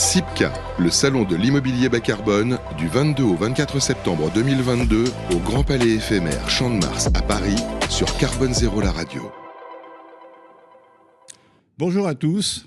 SIPCA, le salon de l'immobilier bas carbone, du 22 au 24 septembre 2022 au Grand Palais éphémère Champ de Mars à Paris sur Carbone Zéro la radio. Bonjour à tous.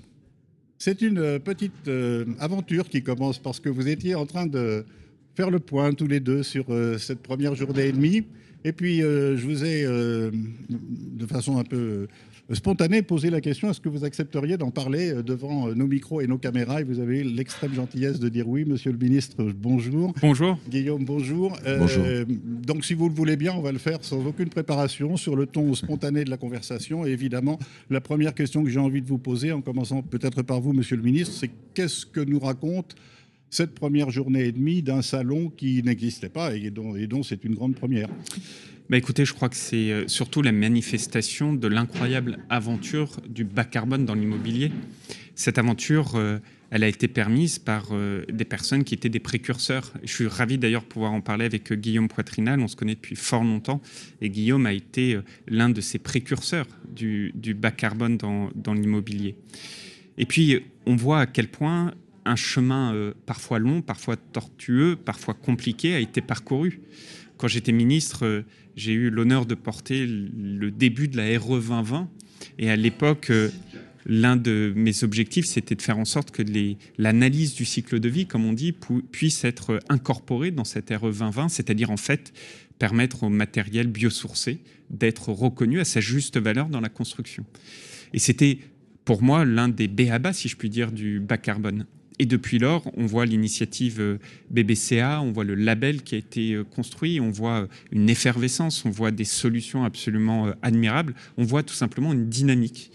C'est une euh, petite euh, aventure qui commence parce que vous étiez en train de faire le point tous les deux sur euh, cette première journée et demie. Et puis, je vous ai, de façon un peu spontané poser la question est-ce que vous accepteriez d'en parler euh, devant euh, nos micros et nos caméras? Et vous avez l'extrême gentillesse de dire oui, monsieur le ministre, bonjour. Bonjour. Guillaume, bonjour. Euh, bonjour. donc, si vous le voulez bien, on va le faire sans aucune préparation, sur le ton spontané de la conversation. Et évidemment, la première question que j'ai envie de vous poser, en commençant peut-être par vous, monsieur le ministre, c'est qu'est-ce que nous raconte cette première journée et demie d'un salon qui n'existait pas et dont, et dont c'est une grande première? Bah écoutez, je crois que c'est euh, surtout la manifestation de l'incroyable aventure du bas carbone dans l'immobilier. Cette aventure, euh, elle a été permise par euh, des personnes qui étaient des précurseurs. Je suis ravi d'ailleurs de pouvoir en parler avec Guillaume Poitrinal, on se connaît depuis fort longtemps, et Guillaume a été l'un de ces précurseurs du, bas carbone dans l'immobilier. Et puis, on voit à quel point un chemin parfois long, parfois tortueux, parfois compliqué a été parcouru. Quand j'étais ministre, j'ai eu l'honneur de porter le début de la RE 2020. Et à l'époque, euh, l'un de mes objectifs, c'était de faire en sorte que l'analyse du cycle de vie, comme on dit, puisse être incorporée dans cette RE 2020, c'est-à-dire en fait permettre au matériel biosourcé d'être reconnu à sa juste valeur dans la construction. Et c'était pour moi l'un des BABA, si je puis dire, du bas carbone. Et depuis lors, on voit l'initiative euh, BBCA, on voit le label qui a été euh, construit, on voit euh, une effervescence, on voit des solutions absolument admirables, on voit tout simplement une dynamique.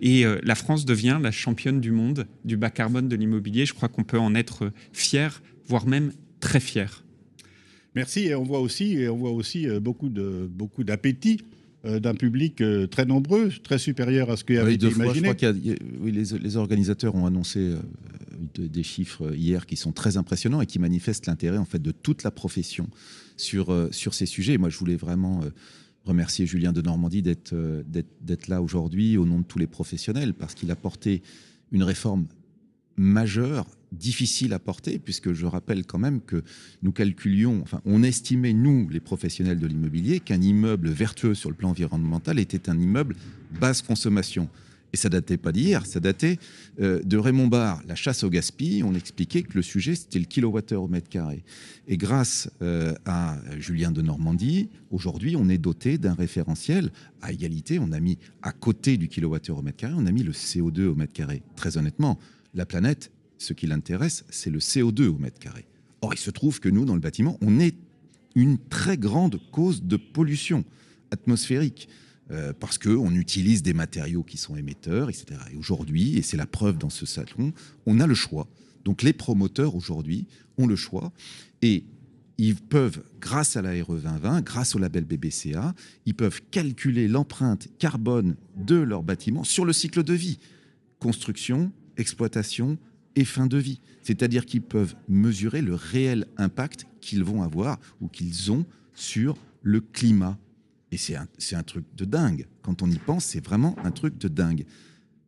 Et la France devient la championne du monde du bas carbone de l'immobilier. Je crois qu'on peut en être fier, voire même très fier. Merci. Et on voit aussi, et on voit aussi beaucoup de beaucoup d'appétit d'un public très nombreux, très supérieur à ce qu'il avait été imaginé. je crois oui, les, les, organisateurs ont annoncé des chiffres hier qui sont très impressionnants et qui manifestent l'intérêt en fait de toute la profession sur, euh, sur ces sujets. moi, je voulais vraiment euh, remercier Julien de Normandie euh, d'être là aujourd'hui au nom de tous les professionnels parce qu'il a porté une réforme majeure, difficile à porter, puisque je rappelle quand même que nous calculions, enfin, on estimait, nous, les professionnels de l'immobilier, qu'un immeuble vertueux sur le plan environnemental était un immeuble basse consommation. Et ça datait pas d'hier, ça datait euh, de Raymond Barre, la chasse au gaspillage. On expliquait que le sujet, c'était le kilowattheure au mètre carré. Et grâce euh, à Julien de Normandie, aujourd'hui, on est doté d'un référentiel à égalité. On a mis à côté du kilowattheure au mètre carré, on a mis le CO2 au mètre carré. Très honnêtement, la planète, ce qui l'intéresse, c'est le CO2 au mètre carré. Or, il se trouve que nous, dans le bâtiment, on est une très grande cause de pollution atmosphérique. Euh, parce qu'on utilise des matériaux qui sont émetteurs, etc. Et aujourd'hui, et c'est la preuve dans ce salon, on a le choix. Donc les promoteurs aujourd'hui ont le choix et ils peuvent, grâce à la RE 2020, grâce au label BBCA, ils peuvent calculer l'empreinte carbone de leur bâtiment sur le cycle de vie, construction, exploitation et fin de vie. C'est-à-dire qu'ils peuvent mesurer le réel impact qu'ils vont avoir ou qu'ils ont sur le climat et c'est un, un, truc de dingue. Quand on y pense, c'est vraiment un truc de dingue.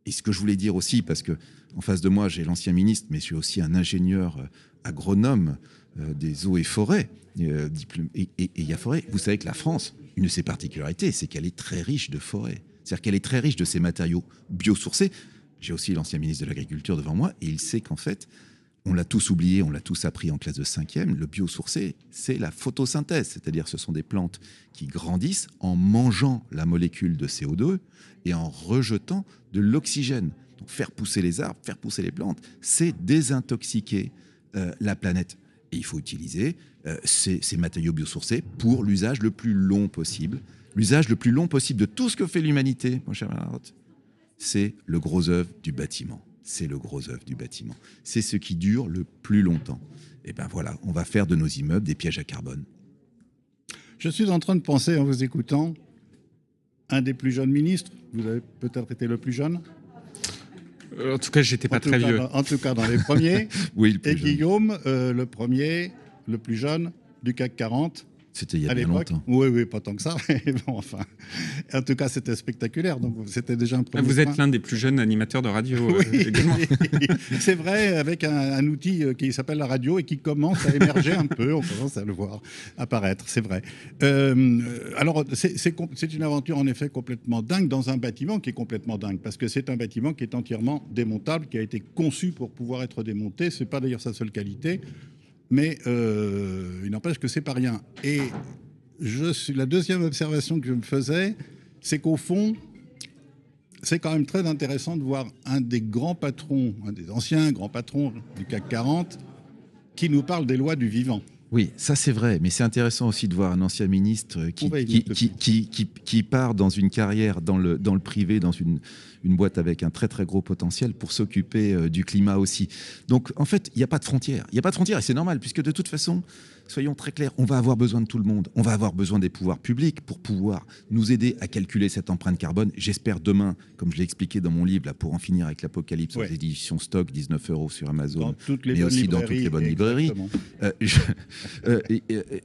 Et ce que je voulais dire aussi, parce que en face de moi, j'ai l'ancien ministre, mais je suis aussi un ingénieur euh, agronome euh, des eaux et forêts. Euh, et il y a forêt. Vous savez que la France, une de ses particularités, c'est qu'elle est très riche de forêts. C'est-à-dire qu'elle est très riche de ces matériaux biosourcés. J'ai aussi l'ancien ministre de l'Agriculture devant moi, et il sait qu'en fait, on l'a tous oublié, on l'a tous appris en classe de cinquième, le biosourcé, c'est la photosynthèse, c'est-à-dire ce sont des plantes qui grandissent en mangeant la molécule de CO2 et en rejetant de l'oxygène. Donc faire pousser les arbres, faire pousser les plantes, c'est désintoxiquer euh, la planète. Et il faut utiliser euh, ces, matériaux biosourcés pour l'usage le plus long possible. L'usage le plus long possible de tout ce que fait l'humanité, mon cher Marotte, c'est le gros œuvre du bâtiment c'est le gros œuvre du bâtiment. C'est ce qui dure le plus longtemps. Et ben voilà, on va faire de nos immeubles des pièges à carbone. Je suis en train de penser en vous écoutant, un des plus jeunes ministres, vous avez peut-être été le plus jeune euh, En tout cas, j'étais pas très vieux. en tout cas, dans les premiers. oui, le plus Et Guillaume, euh, le premier, le plus jeune du CAC 40. C'était il y a à bien l'époque. longtemps. Oui, oui, pas tant que ça. mais bon, enfin, en tout cas, c'était spectaculaire. Donc, c'était déjà un premier Vous êtes l'un des plus jeunes animateurs de radio euh, Oui, également. c'est vrai, avec un, un outil euh, qui s'appelle la radio et qui commence à émerger un peu, on commence à le voir apparaître, c'est vrai. Euh, alors, c'est une aventure en effet complètement dingue dans un bâtiment qui est complètement dingue, parce que c'est un bâtiment qui est entièrement démontable, qui a été conçu pour pouvoir être démonté. C'est pas d'ailleurs sa seule qualité, mais euh, il n'empêche que c'est pas rien. Et je suis, la deuxième observation que je me faisais, c'est qu'au fond, c'est quand même très intéressant de voir un des grands patrons, un des anciens grands patrons du CAC 40, qui nous parle des lois du vivant. Oui, ça c'est vrai, mais c'est intéressant aussi de voir un ancien ministre qui, qui, qui- qui part dans une carrière dans le, dans le privé, dans une, une boîte avec un très très gros potentiel pour s'occuper euh, du climat aussi. Donc en fait, il n'y a pas de frontières. Il n'y a pas de frontières et c'est normal, puisque de toute façon, soyons très clairs, on va avoir besoin de tout le monde. On va avoir besoin des pouvoirs publics pour pouvoir nous aider à calculer cette empreinte carbone. J'espère demain, comme je l'ai expliqué dans mon livre, là, pour en finir avec l'apocalypse Ouais. aux éditions Stock, 19 euros sur Amazon. Dans toutes les mais aussi dans toutes les bonnes librairies. Euh, je- euh,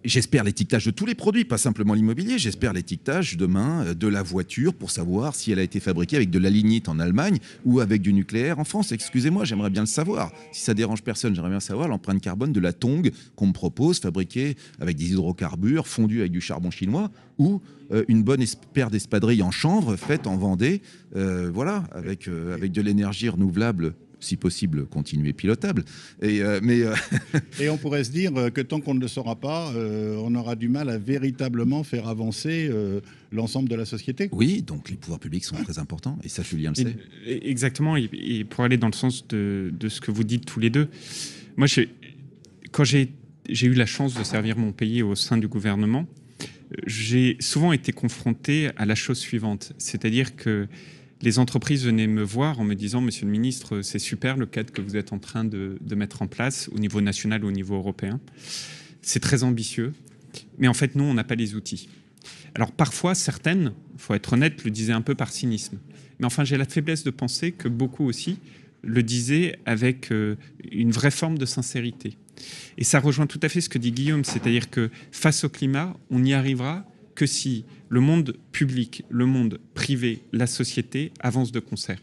J'espère l'étiquetage de tous les produits, pas simplement l'immobilier. J'espère l'étiquetage demain de la voiture pour savoir si elle a été fabriquée avec de la en Allemagne ou avec du nucléaire en France. Excusez-moi, j'aimerais bien le savoir. Si ça dérange personne, j'aimerais bien savoir l'empreinte carbone de la Tong qu'on me propose, fabriquée avec des hydrocarbures, fondue avec du charbon chinois, ou euh, une bonne paire d'espadrilles en chanvre faite en Vendée, euh, voilà, avec, euh, avec de l'énergie renouvelable si possible, continuer pilotable. Et, euh, mais euh, Et on pourrait se dire euh, que tant qu'on ne le saura pas, euh, on aura du mal à véritablement faire avancer euh, l'ensemble de la société. Oui, donc les pouvoirs publics sont très importants, et ça Julien le sait. Et- Exactement, et, et pour aller dans le sens de, de ce que vous dites tous les deux, moi, quand j'ai eu la chance de servir mon pays au sein du gouvernement, j'ai souvent été confronté à la chose suivante, c'est-à-dire que les entreprises venaient me voir en me disant, Monsieur le ministre, c'est super le cadre que vous êtes en train de, mettre en place au niveau national, au niveau européen. C'est très ambitieux, mais en fait, nous, on n'a pas les outils. Alors parfois, certaines, il faut être honnête, le disaient un peu par cynisme. Mais enfin, j'ai la faiblesse de penser que beaucoup aussi le disaient avec euh, une vraie forme de sincérité. Et ça rejoint tout à fait ce que dit Guillaume, c'est-à-dire que face au climat, on n'y arrivera que si le monde public, le monde privé, la société avancent de concert.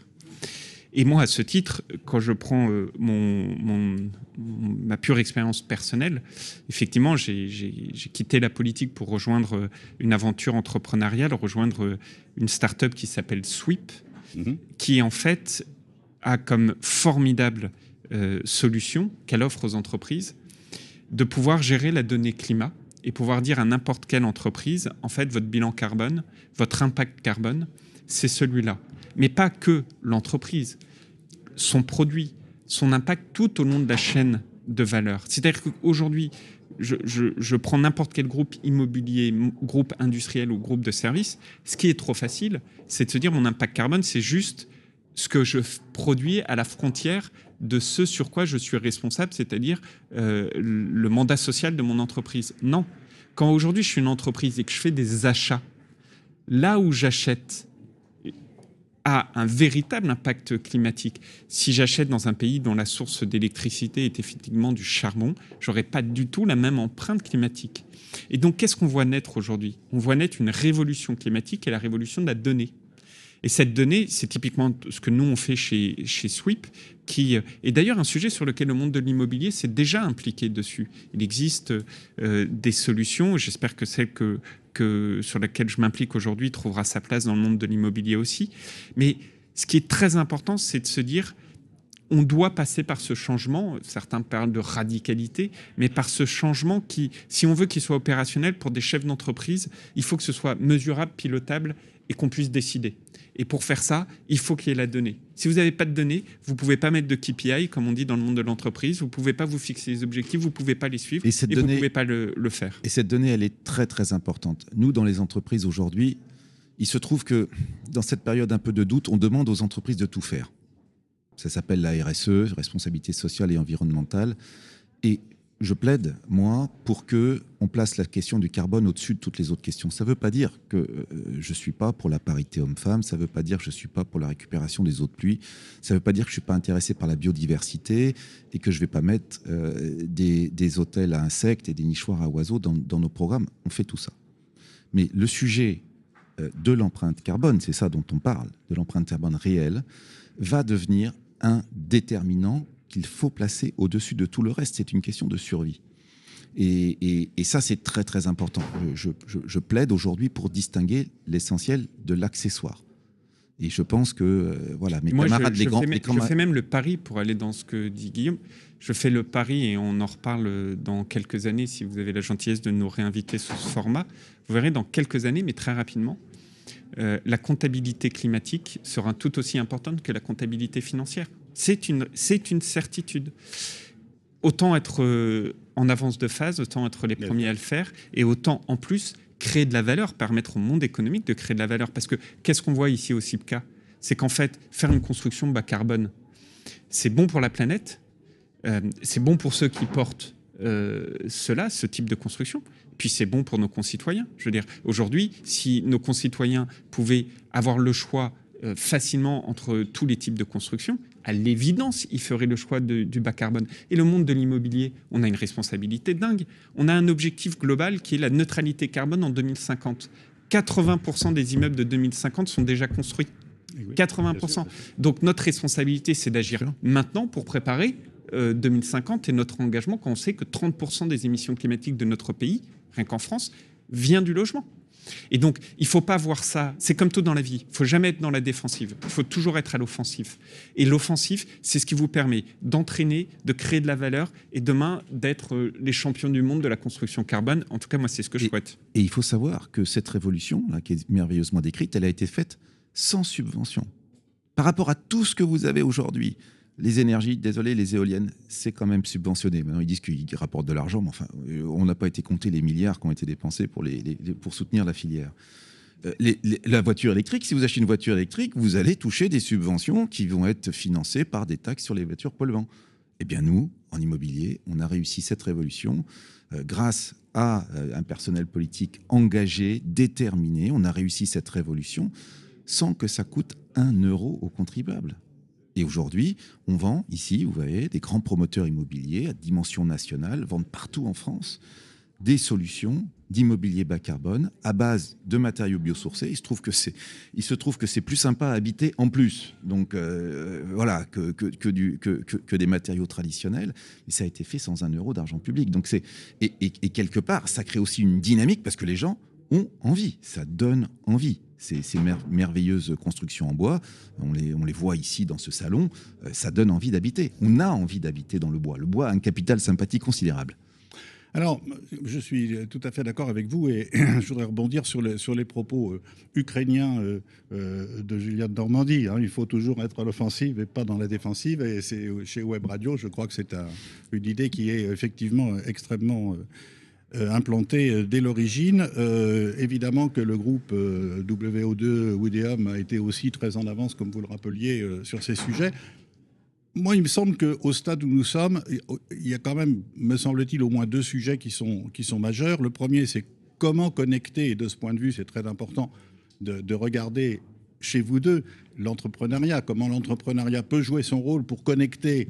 Et moi, à ce titre, quand je prends euh, mon, ma pure expérience personnelle, effectivement, j'ai quitté la politique pour rejoindre euh, une aventure entrepreneuriale, rejoindre euh, une start-up qui s'appelle Sweep, Mhm. qui en fait a comme formidable euh, solution qu'elle offre aux entreprises de pouvoir gérer la donnée climat et pouvoir dire à n'importe quelle entreprise, en fait, votre bilan carbone, votre impact carbone, c'est celui-là. Mais pas que l'entreprise, son produit, son impact tout au long de la chaîne de valeur. C'est-à-dire qu'aujourd'hui, je, prends n'importe quel groupe immobilier, groupe industriel ou groupe de services, ce qui est trop facile, c'est de se dire mon impact carbone, c'est juste ce que je produis à la frontière de ce sur quoi je suis responsable, c'est-à-dire euh, le mandat social de mon entreprise. Non. Quand aujourd'hui je suis une entreprise et que je fais des achats, là où j'achète a un véritable impact climatique. Si j'achète dans un pays dont la source d'électricité est effectivement du charbon, j'aurais pas du tout la même empreinte climatique. Et donc, qu'est-ce qu'on voit naître aujourd'hui? On voit naître une révolution climatique et la révolution de la donnée. Et cette donnée, c'est typiquement ce que nous on fait chez, chez Sweep, qui est d'ailleurs un sujet sur lequel le monde de l'immobilier s'est déjà impliqué dessus. Il existe euh, des solutions, j'espère que celle que, que, sur laquelle je m'implique aujourd'hui trouvera sa place dans le monde de l'immobilier aussi. Mais ce qui est très important, c'est de se dire, on doit passer par ce changement, certains parlent de radicalité, mais par ce changement qui, si on veut qu'il soit opérationnel pour des chefs d'entreprise, il faut que ce soit mesurable, pilotable et qu'on puisse décider. Et pour faire ça, il faut qu'il y ait la donnée. Si vous n'avez pas de données, vous ne pouvez pas mettre de KPI, comme on dit dans le monde de l'entreprise, vous ne pouvez pas vous fixer des objectifs, vous ne pouvez pas les suivre, Et cette vous ne donnée- pouvez pas le, le faire. Et cette donnée, elle est très très importante. Nous, dans les entreprises aujourd'hui, il se trouve que dans cette période un peu de doute, on demande aux entreprises de tout faire. Ça s'appelle la RSE, responsabilité sociale et environnementale. Et je plaide, moi, pour que on place la question du carbone au-dessus de toutes les autres questions. Ça ne veut pas dire que euh, je ne suis pas pour la parité homme-femme, ça ne veut pas dire que je ne suis pas pour la récupération des eaux de pluie, ça ne veut pas dire que je ne suis pas intéressé par la biodiversité et que je ne vais pas mettre euh, des, hôtels à insectes et des nichoirs à oiseaux dans, nos programmes. On fait tout ça. Mais le sujet euh, de l'empreinte carbone, c'est ça dont on parle, de l'empreinte carbone réelle, va devenir un déterminant qu'il faut placer au-dessus de tout le reste. C'est une question de survie. Et, ça, c'est très très important. Je, plaide aujourd'hui pour distinguer l'essentiel de l'accessoire. Et je pense que euh, voilà, mes camarades, les grands, fais, je fais même le pari pour aller dans ce que dit Guillaume. Je fais le pari et on en reparle dans quelques années si vous avez la gentillesse de nous réinviter sous ce format. Vous verrez dans quelques années, mais très rapidement, euh, la comptabilité climatique sera tout aussi importante que la comptabilité financière. C'est une, c'est une certitude. Autant être euh, en avance de phase, autant être les premiers à le faire, et autant en plus créer de la valeur, permettre au monde économique de créer de la valeur. Parce que qu'est-ce qu'on voit ici au CIPCA C'est qu'en fait, faire une construction bas carbone, c'est bon pour la planète, euh, c'est bon pour ceux qui portent cela, ce type de construction, puis c'est bon pour nos concitoyens. Je veux dire, aujourd'hui, si nos concitoyens pouvaient avoir le choix euh, facilement entre tous les types de construction, à l'évidence, ils feraient le choix du bas carbone. Et le monde de l'immobilier, on a une responsabilité dingue. On a un objectif global qui est la neutralité carbone en 2050. 80% des immeubles de 2050 sont déjà construits. 80%. Donc notre responsabilité, c'est d'agir maintenant pour préparer 2050 euh, et notre engagement quand on sait que 30% des émissions climatiques de notre pays rien qu'en France, vient du logement. Et donc, il ne faut pas voir ça. C'est comme tout dans la vie. Il ne faut jamais être dans la défensive. Il faut toujours être à l'offensif. Et l'offensif, c'est ce qui vous permet d'entraîner, de créer de la valeur et demain d'être euh, les champions du monde de la construction carbone. En tout cas, moi, c'est ce que je souhaite. Et il faut savoir que cette révolution, là, qui est merveilleusement décrite, elle a été faite sans subvention. Par rapport à tout ce que vous avez aujourd'hui, les énergies, désolé, les éoliennes, c'est quand même subventionné. Maintenant, ils disent qu'ils rapportent de l'argent, mais enfin, euh, on n'a pas été compté les milliards qui ont été dépensés pour, soutenir la filière. Euh, la voiture électrique, si vous achetez une voiture électrique, vous allez toucher des subventions qui vont être financées par des taxes sur les voitures polluantes. Eh bien, nous, en immobilier, on a réussi cette révolution euh, grâce à un personnel politique engagé, déterminé. On a réussi cette révolution sans que ça coûte un euro aux contribuables. Et aujourd'hui, on vend ici, vous voyez, des grands promoteurs immobiliers à dimension nationale vendent partout en France des solutions d'immobilier bas carbone à base de matériaux biosourcés. Il se trouve que c'est, plus sympa à habiter en plus, donc euh, voilà, que, des matériaux traditionnels. Mais ça a été fait sans un euro d'argent public. C'est et quelque part, ça crée aussi une dynamique parce que les gens ont envie. Ça donne envie ces, merveilleuses constructions en bois, on les, voit ici dans ce salon, euh, ça donne envie d'habiter. On a envie d'habiter dans le bois. Le bois a un capital sympathie considérable. Alors, je suis tout à fait d'accord avec vous et je voudrais rebondir sur les, propos euh, ukrainiens euh, de Julien de Normandie. Hein. Il faut toujours être à l'offensive et pas dans la défensive. Et chez Web Radio, je crois que c'est une idée qui est effectivement extrêmement implanté euh, dès l'origine. Euh, évidemment que le groupe WO2 Wideum a été aussi très en avance, comme vous le rappeliez, sur ces sujets. Moi, il me semble qu'au stade où nous sommes, il y a quand même, me semble-t-il, au moins deux sujets qui sont, qui sont majeurs. Le premier, c'est comment connecter, et de ce point de vue, c'est très important de, de regarder chez vous deux l'entrepreneuriat, comment l'entrepreneuriat peut jouer son rôle pour connecter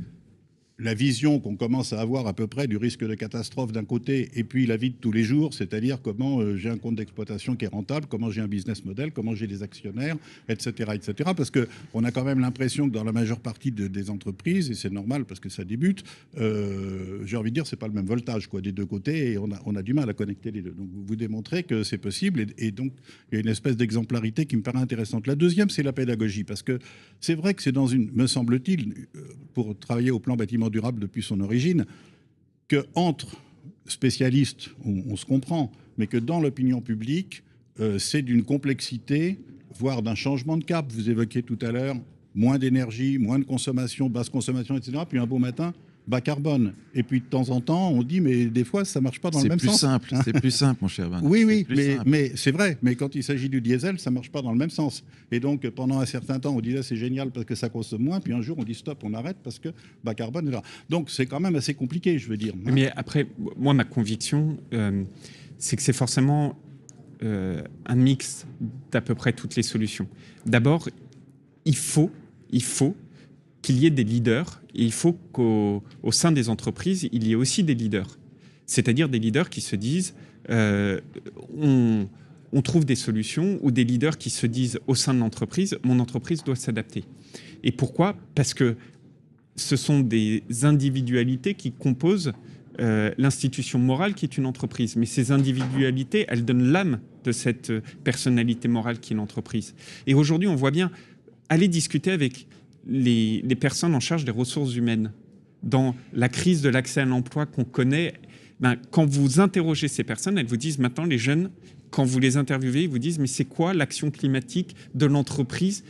la vision qu'on commence à avoir à peu près du risque de catastrophe d'un côté, et puis la vie de tous les jours, c'est-à-dire comment euh, j'ai un compte d'exploitation qui est rentable, comment j'ai un business model, comment j'ai des actionnaires, etc., etc. Parce que on a quand même l'impression que dans la majeure partie des entreprises, et c'est normal parce que ça débute, euh, j'ai envie de dire c'est pas le même voltage quoi des deux côtés, et on a, du mal à connecter les deux. Donc vous démontrez que c'est possible, et, et, donc il y a une espèce d'exemplarité qui me paraît intéressante. La deuxième, c'est la pédagogie, parce que c'est vrai que c'est dans une, me semble-t-il, euh, pour travailler au plan bâtiment durable depuis son origine, que entre spécialistes, on, se comprend, mais que dans l'opinion publique, euh, c'est d'une complexité, voire d'un changement de cap. Vous évoquiez tout à l'heure moins d'énergie, moins de consommation, basse consommation, etc. Puis un beau matin, bas carbone. Et puis de temps en temps, on dit, mais des fois, ça marche pas dans le même plus sens. Simple, c'est plus simple, mon cher Van. Oui, oui, mais, mais c'est vrai. Mais quand il s'agit du diesel, ça marche pas dans le même sens. Et donc, pendant un certain temps, on disait c'est génial parce que ça consomme moins. Puis un jour, on dit stop, on arrête parce que bas carbone est là. Donc, c'est quand même assez compliqué, je veux dire. Mais après, moi, ma conviction, euh, c'est que c'est forcément euh, un mix d'à peu près toutes les solutions. D'abord, il faut, il faut qu'il y ait des leaders et il faut qu'au sein des entreprises, il y ait aussi des leaders. C'est-à-dire des leaders qui se disent euh, on, trouve des solutions ou des leaders qui se disent au sein de l'entreprise mon entreprise doit s'adapter. Et pourquoi? Parce que ce sont des individualités qui composent euh, l'institution morale qui est une entreprise. Mais ces individualités, elles donnent l'âme de cette personnalité morale qui est l'entreprise. Et aujourd'hui, on voit bien, aller discuter avec les, personnes en charge des ressources humaines dans la crise de l'accès à l'emploi qu'on connaît, ben, quand vous interrogez ces personnes, elles vous disent maintenant, les jeunes, quand vous les interviewez, ils vous disent, mais c'est quoi l'action climatique de l'entreprise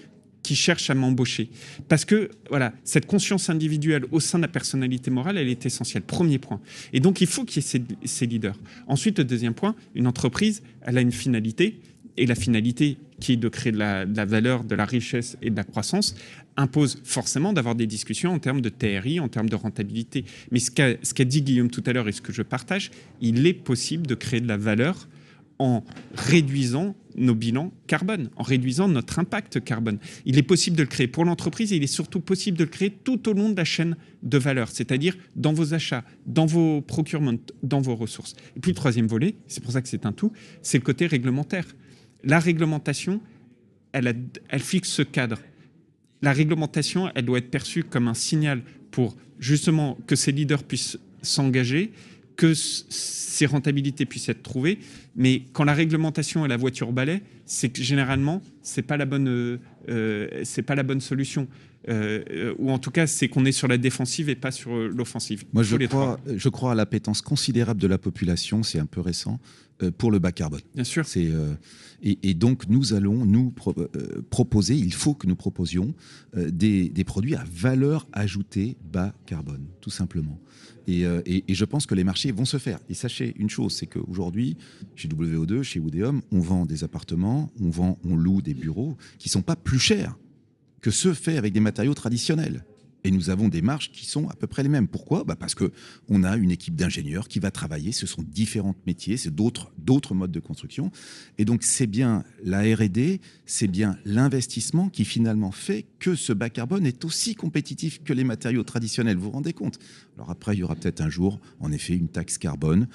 qui cherche à m'embaucher? Parce que voilà, cette conscience individuelle au sein de la personnalité morale, elle est essentielle. Premier point. Et donc, il faut qu'il y ait ces, ces, leaders. Ensuite, le deuxième point, une entreprise, elle a une finalité, et la finalité qui est de créer de la, valeur, de la richesse et de la croissance, impose forcément d'avoir des discussions en termes de TRI, en termes de rentabilité. Mais ce qu'a dit Guillaume tout à l'heure et ce que je partage, il est possible de créer de la valeur en réduisant nos bilans carbone, en réduisant notre impact carbone. Il est possible de le créer pour l'entreprise et il est surtout possible de le créer tout au long de la chaîne de valeur, c'est-à-dire dans vos achats, dans vos procurements, dans vos ressources. Et puis le troisième volet, c'est pour ça que c'est un tout, c'est le côté réglementaire la réglementation, elle, fixe ce cadre. La réglementation, elle doit être perçue comme un signal pour justement que ces leaders puissent s'engager, que ces rentabilités puissent être trouvées. Mais quand la réglementation est la voiture balai, c'est que généralement, c'est pas la bonne, euh, euh, c'est pas la bonne solution. Euh, ou en tout cas, c'est qu'on est sur la défensive et pas sur l'offensive. Moi, je crois, je crois à l'appétence considérable de la population, c'est un peu récent, pour le bas carbone. Bien sûr. C'est et, donc, nous allons nous proposer, il faut que nous proposions des, des, produits à valeur ajoutée bas carbone, tout simplement. Euh, et, je pense que les marchés vont se faire. Et sachez une chose, c'est qu'aujourd'hui, chez WO2, chez Oudéum, on vend des appartements, on vend, on loue des bureaux qui sont pas plus chers que ceux faits avec des matériaux traditionnels. Et nous avons des marges qui sont à peu près les mêmes. Pourquoi? Bah Parce qu'on a une équipe d'ingénieurs qui va travailler. Ce sont différents métiers, c'est d'autres modes de construction. Et donc, c'est bien la RD, c'est bien l'investissement qui finalement fait que ce bas carbone est aussi compétitif que les matériaux traditionnels. Vous vous rendez compte? Alors après, il y aura peut-être un jour, en effet, une taxe carbone.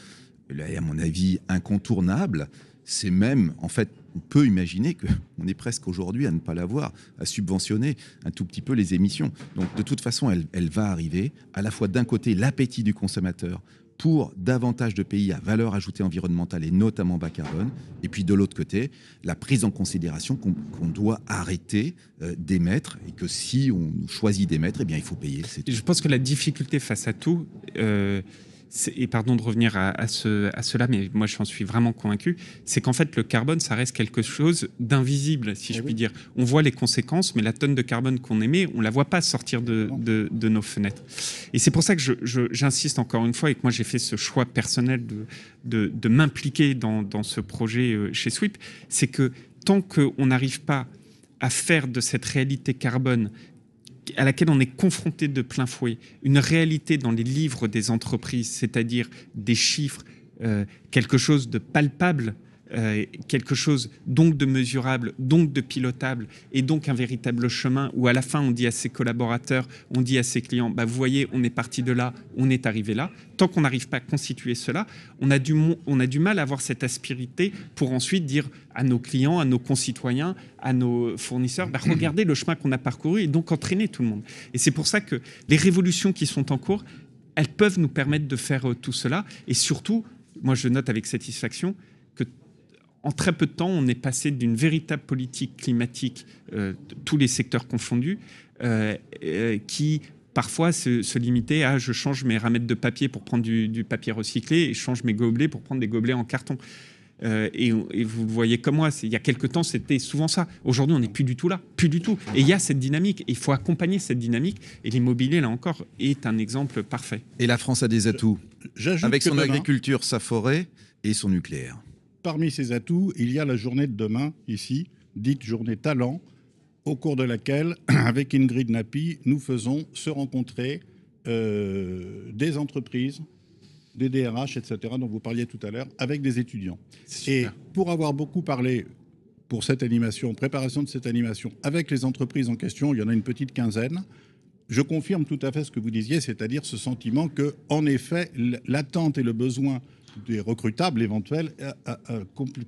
Là, à mon avis, incontournable c'est même, en fait, on peut imaginer qu'on est presque aujourd'hui à ne pas l'avoir, à subventionner un tout petit peu les émissions. Donc de toute façon, elle, va arriver, à la fois d'un côté l'appétit du consommateur pour davantage de pays à valeur ajoutée environnementale et notamment bas carbone, et puis de l'autre côté, la prise en considération qu'on doit arrêter euh, d'émettre et que si on choisit d'émettre, eh bien il faut payer. Je pense que la difficulté face à tout, euh, et pardon de revenir à, ce, à cela, mais moi j'en suis vraiment convaincu, c'est qu'en fait le carbone, ça reste quelque chose d'invisible, si eh je puis dire. On voit les conséquences, mais la tonne de carbone qu'on émet, on la voit pas sortir de, de, nos fenêtres. Et c'est pour ça que j'insiste encore une fois et que moi j'ai fait ce choix personnel de, de m'impliquer dans, dans, ce projet euh, chez Sweep, c'est que tant qu'on n'arrive pas à faire de cette réalité carbone à laquelle on est confronté de plein fouet, une réalité dans les livres des entreprises, c'est-à-dire des chiffres, euh, quelque chose de palpable, euh, quelque chose donc de mesurable, donc de pilotable, et donc un véritable chemin où à la fin on dit à ses collaborateurs, on dit à ses clients, bah, vous voyez, on est parti de là, on est arrivé là. Tant qu'on n'arrive pas à constituer cela, on a, du, mal à avoir cette aspérité pour ensuite dire à nos clients, à nos concitoyens, à nos fournisseurs, bah, regardez le chemin qu'on a parcouru et donc entraîner tout le monde. Et c'est pour ça que les révolutions qui sont en cours, elles peuvent nous permettre de faire euh, tout cela. Et surtout, moi je note avec satisfaction, en très peu de temps, on est passé d'une véritable politique climatique, euh, tous les secteurs confondus, euh, euh, qui parfois se, limitait à je change mes ramettes de papier pour prendre du, papier recyclé et je change mes gobelets pour prendre des gobelets en carton. Euh, et, vous voyez comme moi, il y a quelques temps, c'était souvent ça. Aujourd'hui, on n'est plus du tout là, plus du tout. Et il y a cette dynamique. Il faut accompagner cette dynamique. Et l'immobilier, là encore, est un exemple parfait. Et la France a des atouts. Avec son agriculture, sa forêt et son nucléaire. Parmi ces atouts, il y a la journée de demain, ici, dite journée talent, au cours de laquelle, avec Ingrid Napi, nous faisons se rencontrer euh, des entreprises, des DRH, etc., dont vous parliez tout à l'heure, avec des étudiants. Et pour avoir beaucoup parlé pour cette animation, préparation de cette animation, avec les entreprises en question, il y en a une petite quinzaine, je confirme tout à fait ce que vous disiez, c'est-à-dire ce sentiment que, en effet, l'attente et le besoin des recrutables éventuels a,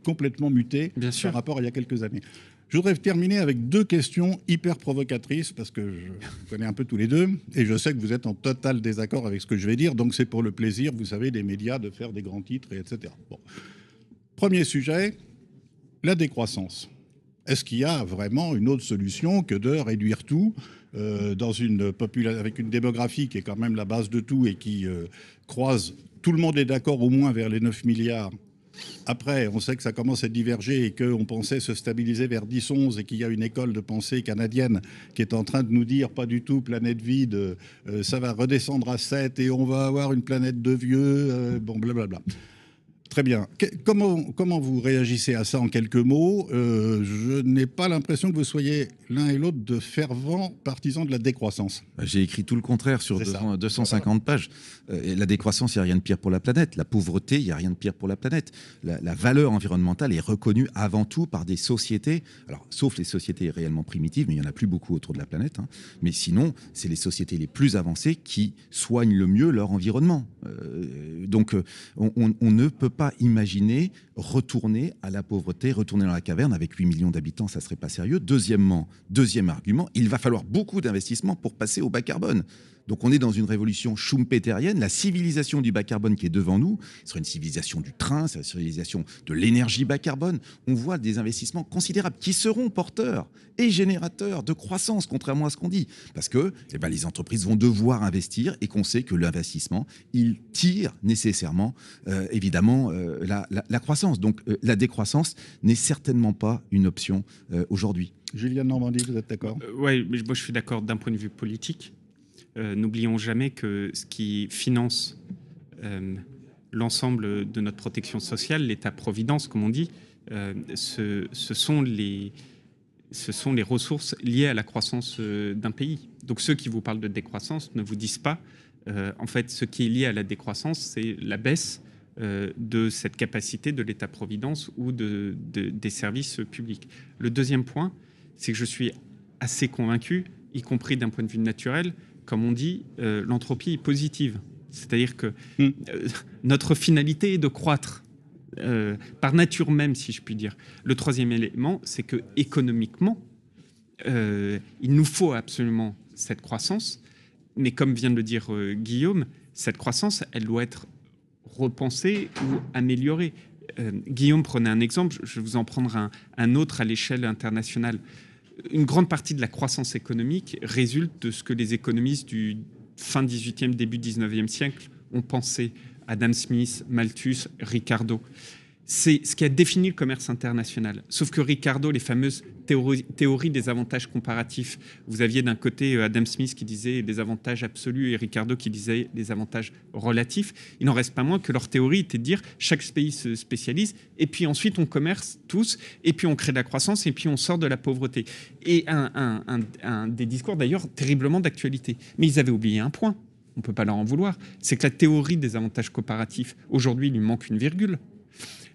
complètement muté par rapport à il y a quelques années. Je voudrais terminer avec deux questions hyper provocatrices, parce que je connais un peu tous les deux, et je sais que vous êtes en total désaccord avec ce que je vais dire, donc c'est pour le plaisir, vous savez, des médias de faire des grands titres, etc. Premier sujet, la décroissance. Est-ce qu'il y a vraiment une autre solution que de réduire tout euh, dans une avec une démographie qui est quand même la base de tout et qui euh, croise, tout le monde est d'accord au moins vers les 9 milliards après, on sait que ça commence à diverger et qu'on pensait se stabiliser vers 10-11 et qu'il y a une école de pensée canadienne qui est en train de nous dire pas du tout planète vide, euh, ça va redescendre à 7 et on va avoir une planète de vieux, bon blablabla. Très bien. comment, comment vous réagissez à ça en quelques mots? Euh, Je n'ai pas l'impression que vous soyez l'un et l'autre de fervents partisans de la décroissance. Bah, j'ai écrit tout le contraire sur 250 pages. Euh, la décroissance, il n'y a rien de pire pour la planète. La pauvreté, il n'y a rien de pire pour la planète. La, valeur environnementale est reconnue avant tout par des sociétés, alors sauf les sociétés réellement primitives, mais il n'y en a plus beaucoup autour de la planète. Hein. Mais sinon, c'est les sociétés les plus avancées qui soignent le mieux leur environnement. Euh, donc on, on ne peut pas imaginer retourner à la pauvreté, retourner dans la caverne avec 8 millions d'habitants, ça serait pas sérieux. Deuxièmement, deuxième argument, il va falloir beaucoup d'investissements pour passer au bas carbone. Donc on est dans une révolution schumpeterienne. La civilisation du bas carbone qui est devant nous ce sera une civilisation du train, c'est la civilisation de l'énergie bas carbone. On voit des investissements considérables qui seront porteurs et générateurs de croissance, contrairement à ce qu'on dit. Parce que eh ben, les entreprises vont devoir investir et qu'on sait que l'investissement, il tire nécessairement, euh, évidemment, euh, la, croissance. Donc euh, la décroissance n'est certainement pas une option aujourd'hui. Julien Normandie, vous êtes d'accord? Oui, mais moi je suis d'accord d'un point de vue politique. Euh, n'oublions jamais que ce qui finance euh, l'ensemble de notre protection sociale, l'État-providence, comme on dit, euh, ce, sont les, ressources liées à la croissance d'un pays. Donc ceux qui vous parlent de décroissance ne vous disent pas, en fait, ce qui est lié à la décroissance, c'est la baisse de cette capacité de l'État-providence ou de, des services publics. Le deuxième point, c'est que je suis assez convaincu, y compris d'un point de vue naturel, comme on dit, euh, l'entropie est positive. C'est-à-dire que hmm. euh, notre finalité est de croître. Euh, par nature même, si je puis dire. Le troisième élément, c'est que économiquement, il nous faut absolument cette croissance, mais comme vient de le dire Guillaume, cette croissance, elle doit être repensée ou améliorée. Guillaume prenait un exemple, je vous en prendre un, un autre à l'échelle internationale une grande partie de la croissance économique résulte de ce que les économistes du fin 18e, début 19e siècle ont pensé. Adam Smith, Malthus, Ricardo c'est ce qui a défini le commerce international. Sauf que Ricardo, les fameuses théories, des avantages comparatifs, vous aviez d'un côté euh, Adam Smith qui disait des avantages absolus et Ricardo qui disait des avantages relatifs. Il n'en reste pas moins que leur théorie était de dire chaque pays se spécialise et puis ensuite on commerce tous et puis on crée de la croissance et puis on sort de la pauvreté. Et un, un des discours d'ailleurs terriblement d'actualité. Mais ils avaient oublié un point. On ne peut pas leur en vouloir. C'est que la théorie des avantages comparatifs, aujourd'hui, il lui manque une virgule.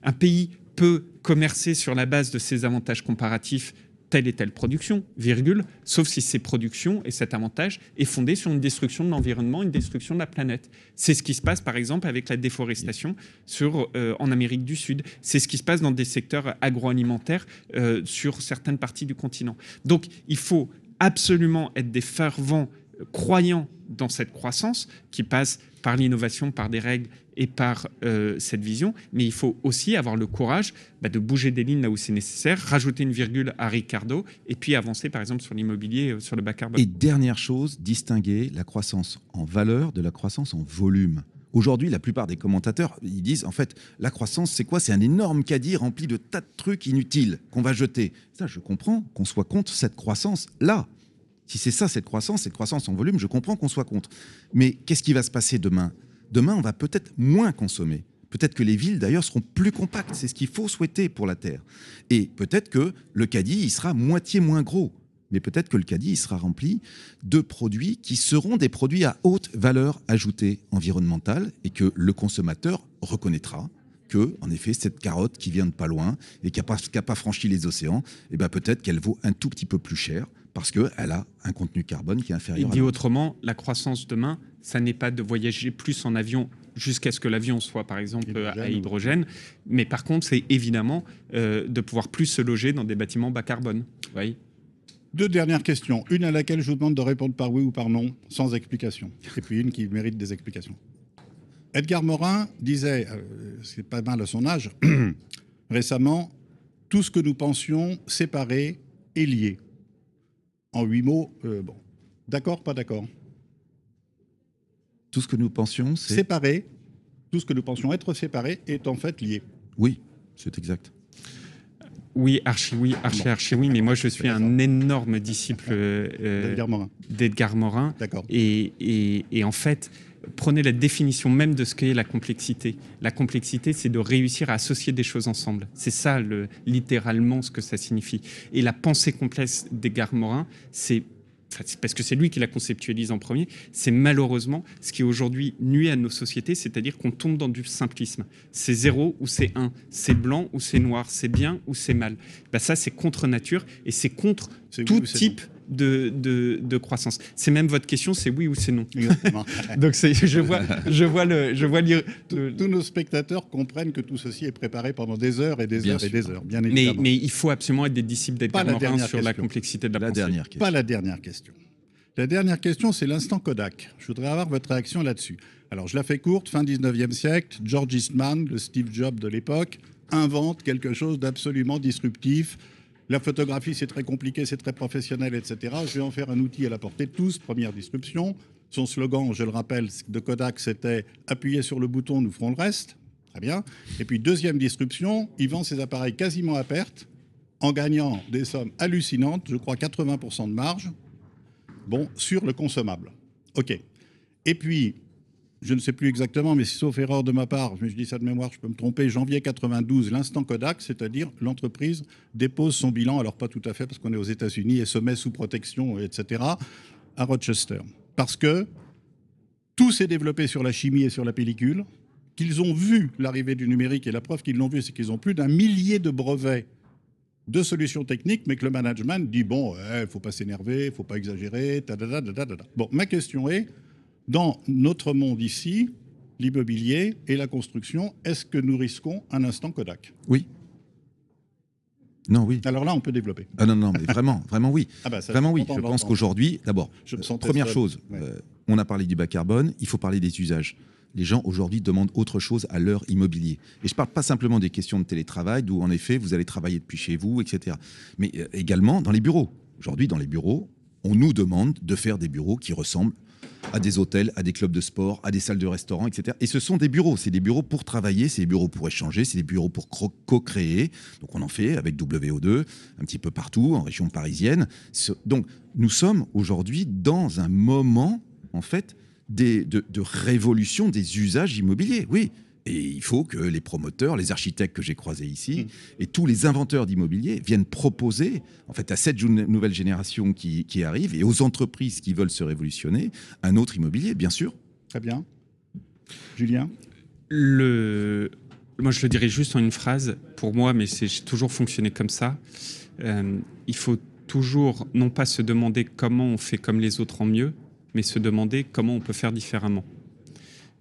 Un pays peut commercer sur la base de ses avantages comparatifs telle et telle production, virgule, sauf si ces productions et cet avantage est fondé sur une destruction de l'environnement, une destruction de la planète. C'est ce qui se passe par exemple avec la déforestation euh, en Amérique du Sud. C'est ce qui se passe dans des secteurs agroalimentaires euh, sur certaines parties du continent. Donc il faut absolument être des fervents croyants dans cette croissance qui passe par l'innovation, par des règles et par euh, cette vision, mais il faut aussi avoir le courage bah, de bouger des lignes là où c'est nécessaire, rajouter une virgule à Ricardo et puis avancer par exemple sur l'immobilier, euh, sur le bas carbone. Et dernière chose, distinguer la croissance en valeur de la croissance en volume. Aujourd'hui, la plupart des commentateurs, ils disent en fait, la croissance, c'est quoi? C'est un énorme caddie rempli de tas de trucs inutiles qu'on va jeter. Ça, je comprends qu'on soit contre cette croissance-là. Si c'est ça, cette croissance, cette croissance en volume, je comprends qu'on soit contre. Mais qu'est-ce qui va se passer demain? Demain, on va peut-être moins consommer. Peut-être que les villes, d'ailleurs, seront plus compactes. C'est ce qu'il faut souhaiter pour la Terre. Et peut-être que le caddie, il sera moitié moins gros. Mais peut-être que le caddie, il sera rempli de produits qui seront des produits à haute valeur ajoutée environnementale et que le consommateur reconnaîtra que, en effet, cette carotte qui vient de pas loin et qui n'a pas, franchi les océans, eh ben peut-être qu'elle vaut un tout petit peu plus cher parce qu'elle a un contenu carbone qui est inférieur. Il dit autrement, la croissance demain, ça n'est pas de voyager plus en avion jusqu'à ce que l'avion soit, par exemple, hydrogène. à hydrogène, mais par contre, c'est évidemment euh, de pouvoir plus se loger dans des bâtiments bas carbone. Oui. Deux dernières questions. Une à laquelle je vous demande de répondre par oui ou par non, sans explication. Et puis une qui mérite des explications. Edgar Morin disait, euh, c'est pas mal à son âge, récemment, tout ce que nous pensions séparé est lié. En huit mots, euh, bon. D'accord, pas d'accord? Tout ce que nous pensions, c'est... Séparé, tout ce que nous pensions être séparé est en fait lié. Oui, c'est exact. Oui, archi oui, archi archi oui, mais moi je suis un énorme disciple euh, d'Edgar Morin. D'accord. Et, et, et, en fait, prenez la définition même de ce qu'est la complexité. La complexité, c'est de réussir à associer des choses ensemble. C'est ça, le, littéralement, ce que ça signifie. Et la pensée complexe d'Edgar Morin, c'est parce que c'est lui qui la conceptualise en premier, c'est malheureusement ce qui aujourd'hui nuit à nos sociétés, c'est-à-dire qu'on tombe dans du simplisme. C'est zéro ou c'est un, c'est blanc ou c'est noir, c'est bien ou c'est mal. Ben ça, c'est contre nature et c'est contre tout type de, de, de, croissance. C'est même votre question, c'est oui ou c'est non. Donc je vois, je vois le, je vois Tous nos spectateurs comprennent que tout ceci est préparé pendant des heures et des bien heures sûr. et des heures. Bien évidemment. Mais, mais, il faut absolument être des disciples d'Edgar Morin sur la complexité de la, la pensée. dernière question. Pas la dernière question. La dernière question, c'est l'instant Kodak. Je voudrais avoir votre réaction là-dessus. Alors, je la fais courte. Fin 19e siècle, George Eastman, le Steve Jobs de l'époque, invente quelque chose d'absolument disruptif la photographie, c'est très compliqué, c'est très professionnel, etc. Je vais en faire un outil à la portée de tous. Première disruption. Son slogan, je le rappelle, de Kodak, c'était Appuyez sur le bouton, nous ferons le reste. Très bien. Et puis, deuxième disruption, il vend ses appareils quasiment à perte, en gagnant des sommes hallucinantes, je crois 80% de marge, bon, sur le consommable. OK. Et puis, je ne sais plus exactement, mais sauf erreur de ma part, mais je dis ça de mémoire, je peux me tromper, janvier 92, l'instant Kodak, c'est-à-dire l'entreprise dépose son bilan, alors pas tout à fait parce qu'on est aux États-Unis et se met sous protection, etc., à Rochester. Parce que tout s'est développé sur la chimie et sur la pellicule, qu'ils ont vu l'arrivée du numérique, et la preuve qu'ils l'ont vu, c'est qu'ils ont plus d'un millier de brevets de solutions techniques, mais que le management dit bon, il ouais, ne faut pas s'énerver, il ne faut pas exagérer, ta, Bon, ma question est, dans notre monde ici, l'immobilier et la construction, est-ce que nous risquons un instant Kodak? Oui. Non, oui. Alors là, on peut développer. Ah non, non, mais vraiment, vraiment oui. Ah bah vraiment oui. Je pense qu'aujourd'hui, d'abord, euh, première chose, Ouais. euh, on a parlé du bas carbone, il faut parler des usages. Les gens aujourd'hui demandent autre chose à leur immobilier. Et je ne parle pas simplement des questions de télétravail, d'où en effet vous allez travailler depuis chez vous, etc. Mais euh, également dans les bureaux. Aujourd'hui, dans les bureaux, on nous demande de faire des bureaux qui ressemblent à des hôtels, à des clubs de sport, à des salles de restaurant, etc. Et ce sont des bureaux, c'est des bureaux pour travailler, c'est des bureaux pour échanger, c'est des bureaux pour co-créer. Donc on en fait avec WO2 un petit peu partout en région parisienne. Donc nous sommes aujourd'hui dans un moment en fait de, de révolution des usages immobiliers. Oui. Et il faut que les promoteurs, les architectes que j'ai croisés ici, et tous les inventeurs d'immobilier viennent proposer, en fait, à cette nouvelle génération qui, qui arrive et aux entreprises qui veulent se révolutionner, un autre immobilier, bien sûr. Très bien. Julien? Le... Moi, je le dirais juste en une phrase, pour moi, mais c'est j'ai toujours fonctionné comme ça. Euh, il faut toujours, non pas se demander comment on fait comme les autres en mieux, mais se demander comment on peut faire différemment.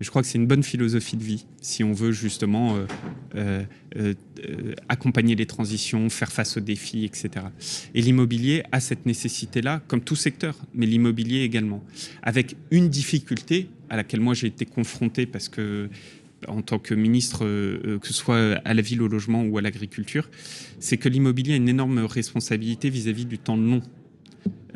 Je crois que c'est une bonne philosophie de vie, si on veut justement euh, euh, euh, accompagner les transitions, faire face aux défis, etc. Et l'immobilier a cette nécessité-là, comme tout secteur, mais l'immobilier également, avec une difficulté à laquelle moi j'ai été confronté parce que en tant que ministre, que ce soit à la ville, au logement ou à l'agriculture, c'est que l'immobilier a une énorme responsabilité vis-à-vis du temps long.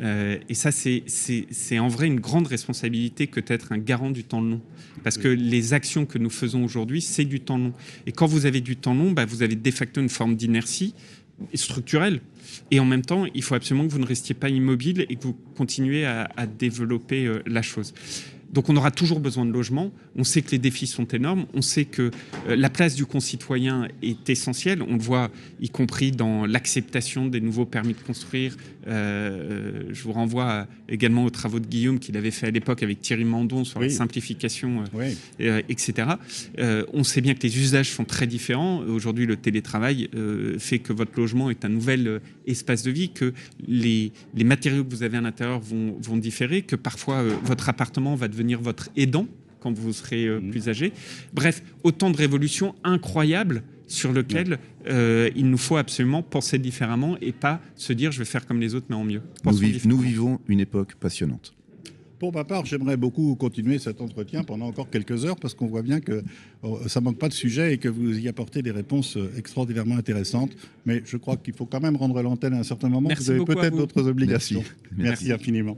Euh, et ça, c'est en vrai une grande responsabilité que d'être un garant du temps long. Parce que les actions que nous faisons aujourd'hui, c'est du temps long. Et quand vous avez du temps long, bah, vous avez de facto une forme d'inertie structurelle. Et en même temps, il faut absolument que vous ne restiez pas immobile et que vous continuez à, développer euh, la chose. Donc on aura toujours besoin de logements. On sait que les défis sont énormes. On sait que euh, la place du concitoyen est essentielle. On le voit y compris dans l'acceptation des nouveaux permis de construire. Euh, je vous renvoie également aux travaux de Guillaume qu'il avait fait à l'époque avec Thierry Mandon sur la simplification, euh, etc. on sait bien que les usages sont très différents. Aujourd'hui, le télétravail fait que votre logement est un nouvel espace de vie, que les, matériaux que vous avez à l'intérieur vont, vont différer, que parfois votre appartement va devenir votre aidant quand vous serez euh, mhm. plus âgé. Bref, autant de révolutions incroyables sur lesquelles euh, il nous faut absolument penser différemment et pas se dire je vais faire comme les autres mais en mieux. Nous, vivons une époque passionnante. Pour ma part, j'aimerais beaucoup continuer cet entretien pendant encore quelques heures parce qu'on voit bien que oh, ça manque pas de sujet et que vous y apportez des réponses euh, extraordinairement intéressantes. Mais je crois qu'il faut quand même rendre l'antenne à un certain moment. Merci vous avez peut-être d'autres obligations. Merci infiniment.